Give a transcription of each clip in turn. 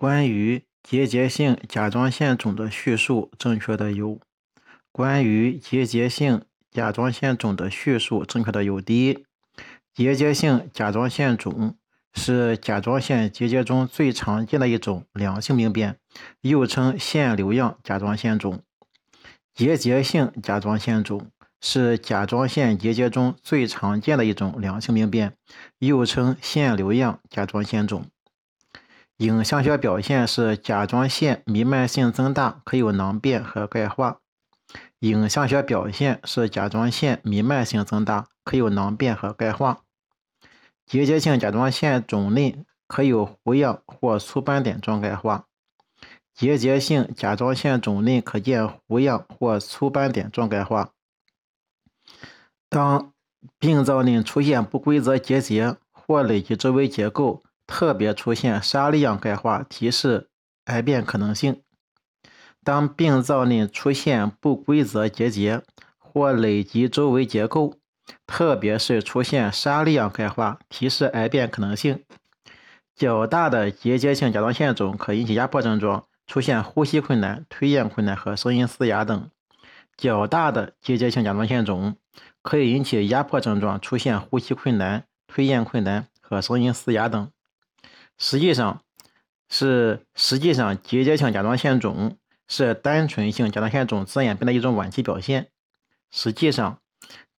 关于结节性甲状腺肿的叙述正确的有：关于结节性甲状腺肿的叙述正确的有：第一，结节性甲状腺肿是甲状腺结节中最常见的一种良性病变，又称腺瘤样甲状腺肿。结节性甲状腺肿是甲状腺结节中最常见的一种良性病变，又称腺瘤样甲状腺肿。影像学表现是甲状腺弥漫性增大，可有囊变和钙化。影像学表现是甲状腺弥漫性增大，可有囊变和钙化。结节性甲状腺肿内可有糊样或粗斑点状钙化。结节性甲状腺肿内可见糊样或粗斑点状钙化。当病灶内出现不规则结节或累积周围结构。特别出现沙粒样钙化，提示癌变可能性。当病灶内出现不规则结节或累及周围结构，特别是出现沙粒样钙化，提示癌变可能性。较大的结节性甲状腺肿可引起压迫症状，出现呼吸困难、吞咽困难和声音嘶哑等。较大的结节性甲状腺肿可以引起压迫症状，出现呼吸困难、吞咽困难和声音嘶哑等。实际上，是实际上结节性甲状腺肿是单纯性甲状腺肿自然演变的一种晚期表现。实际上，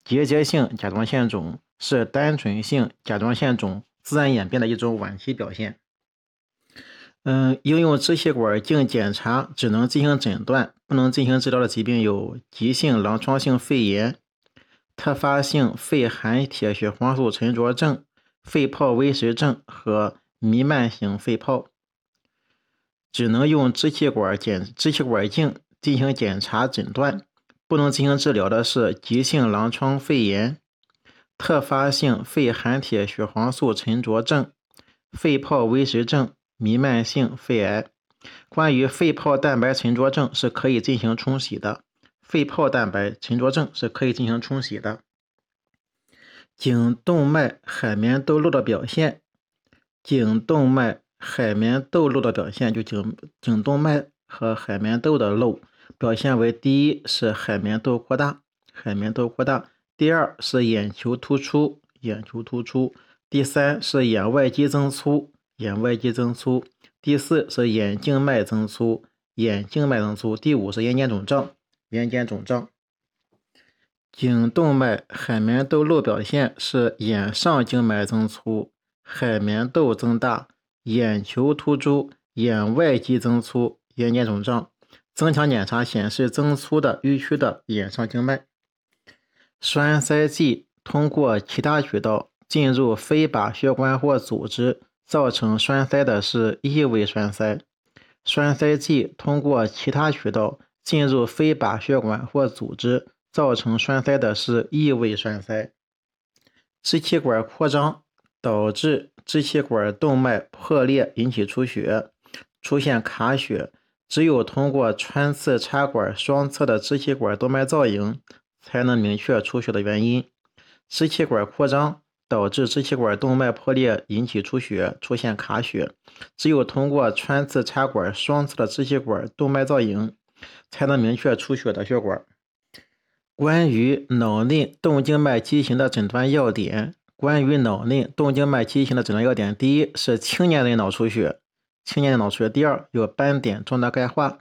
结节性甲状腺肿是单纯性甲状腺肿自然演变的一种晚期表现。嗯，应用支气管镜检查只能进行诊断，不能进行治疗的疾病有急性狼疮性肺炎、特发性肺含铁血黄素沉着症、肺泡微实症和。弥漫性肺泡只能用支气管检支气管镜进行检查诊断，不能进行治疗的是急性狼疮肺炎、特发性肺含铁血黄素沉着症、肺泡微实症、弥漫性肺癌。关于肺泡蛋白沉着症是可以进行冲洗的，肺泡蛋白沉着症是可以进行冲洗的。颈动脉海绵窦漏的表现。颈动脉海绵窦漏的表现，就颈颈动脉和海绵窦的漏表现为：第一是海绵窦扩大，海绵窦扩大；第二是眼球突出，眼球突出；第三是眼外肌增粗，眼外肌增粗；第四是眼静脉增粗，眼静脉增粗；第五是眼睑肿胀，眼睑肿胀。颈动脉海绵窦漏表现是眼上静脉增粗。海绵窦增大，眼球突出，眼外肌增粗，眼睑肿胀。增强检查显示增粗的迂曲的眼上静脉。栓塞剂通过其他渠道进入非靶血管或组织，造成栓塞的是异位栓塞。栓塞剂通过其他渠道进入非靶血管或组织，造成栓塞的是异位栓塞。支气管扩张。导致支气管动脉破裂，引起出血，出现卡血。只有通过穿刺插管双侧的支气管动脉造影，才能明确出血的原因。支气管扩张导致支气管动脉破裂，引起出血，出现卡血。只有通过穿刺插管双侧的支气管动脉造影，才能明确出血的血管。关于脑内动静脉畸形的诊断要点。关于脑内动静脉畸形的诊断要点：第一是青年人脑出血，青年人脑出血；第二有斑点状的钙化，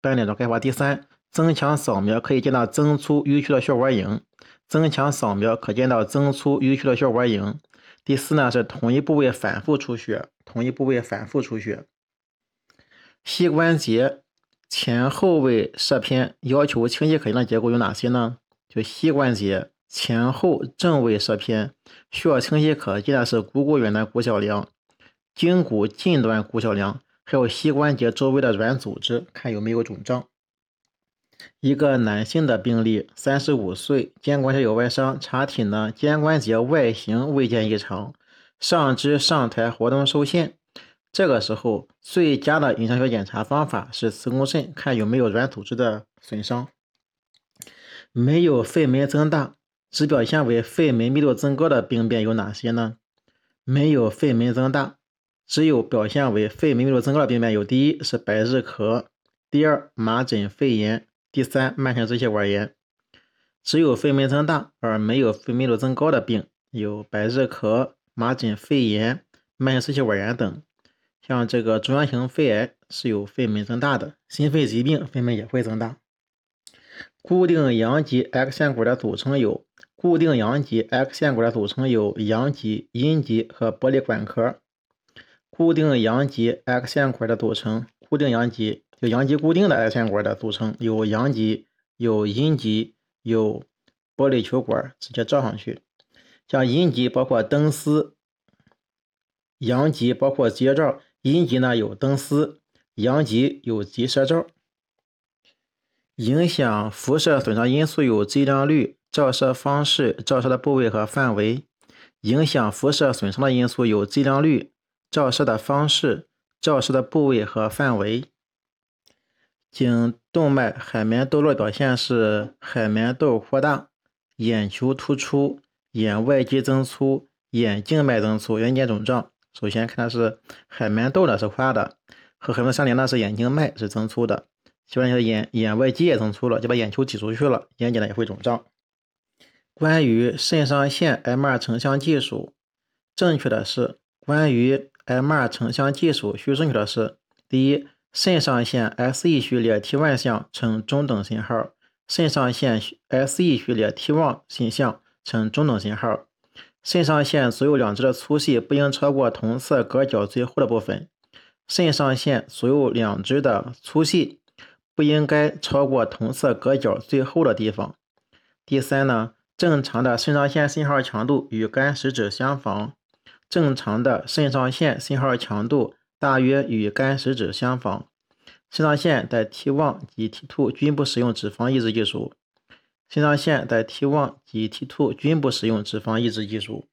斑点状钙化；第三增强扫描可以见到增粗迂曲的血管影，增强扫描可见到增粗迂曲的血管影；第四呢是同一部位反复出血，同一部位反复出血。膝关节前后位射片要求清晰可见的结构有哪些呢？就膝关节。前后正位射片需要清晰可见的是股骨远端骨小梁、胫骨近端骨小梁，还有膝关节周围的软组织，看有没有肿胀。一个男性的病例，三十五岁，肩关节有外伤，查体呢，肩关节外形未见异常，上肢上抬活动受限。这个时候，最佳的影像学检查方法是磁共振，看有没有软组织的损伤。没有肺门增大。只表现为肺门密度增高的病变有哪些呢？没有肺门增大，只有表现为肺门密度增高的病变有：第一是百日咳，第二麻疹肺炎，第三慢性支气管炎。只有肺门增大而没有肺密度增高的病有百日咳、麻疹肺炎、慢性支气管炎等。像这个中央型肺癌是有肺门增大的，心肺疾病肺门也会增大。固定阳极 X 线管的组成有固定阳极 X 线管的组成有阳极、阴极和玻璃管壳。固定阳极 X 线管的组成，固定阳极有阳极固定的 X 线管的组成有阳极、有阴极、有玻璃球管直接罩上去。像阴极包括灯丝，阳极包括接罩。阴极呢有灯丝，阳极有集射罩。影响辐射损伤因素有剂量率、照射方式、照射的部位和范围。影响辐射损伤的因素有剂量率、照射的方式、照射的部位和范围。颈动脉海绵窦络表现是海绵窦扩大、眼球突出、眼外肌增粗、眼静脉增粗、眼睑肿胀。首先看的是海绵窦呢是扩大的，和海绵相连的是眼静脉是增粗的，基本上眼眼外肌也增粗了，就把眼球挤出去了，眼睑呢也会肿胀。关于肾上腺 MR 成像技术，正确的是关于 MR 成像技术需正确的是：第一，肾上腺 SE 序列 T1 项呈中等信号，肾上腺 SE 序列 T1 信项呈中等信号。肾上腺所有两支的粗细不应超过同侧隔角最厚的部分。肾上腺所有两支的粗细不应该超过同侧隔角最厚的地方。第三呢，正常的肾上腺信号强度与肝实质相仿。正常的肾上腺信号强度大约与肝实质相仿。肾上腺在 T1 及 T2 均不使用脂肪抑制技术。肾上腺在 T1 及 T2 均不使用脂肪抑制技术。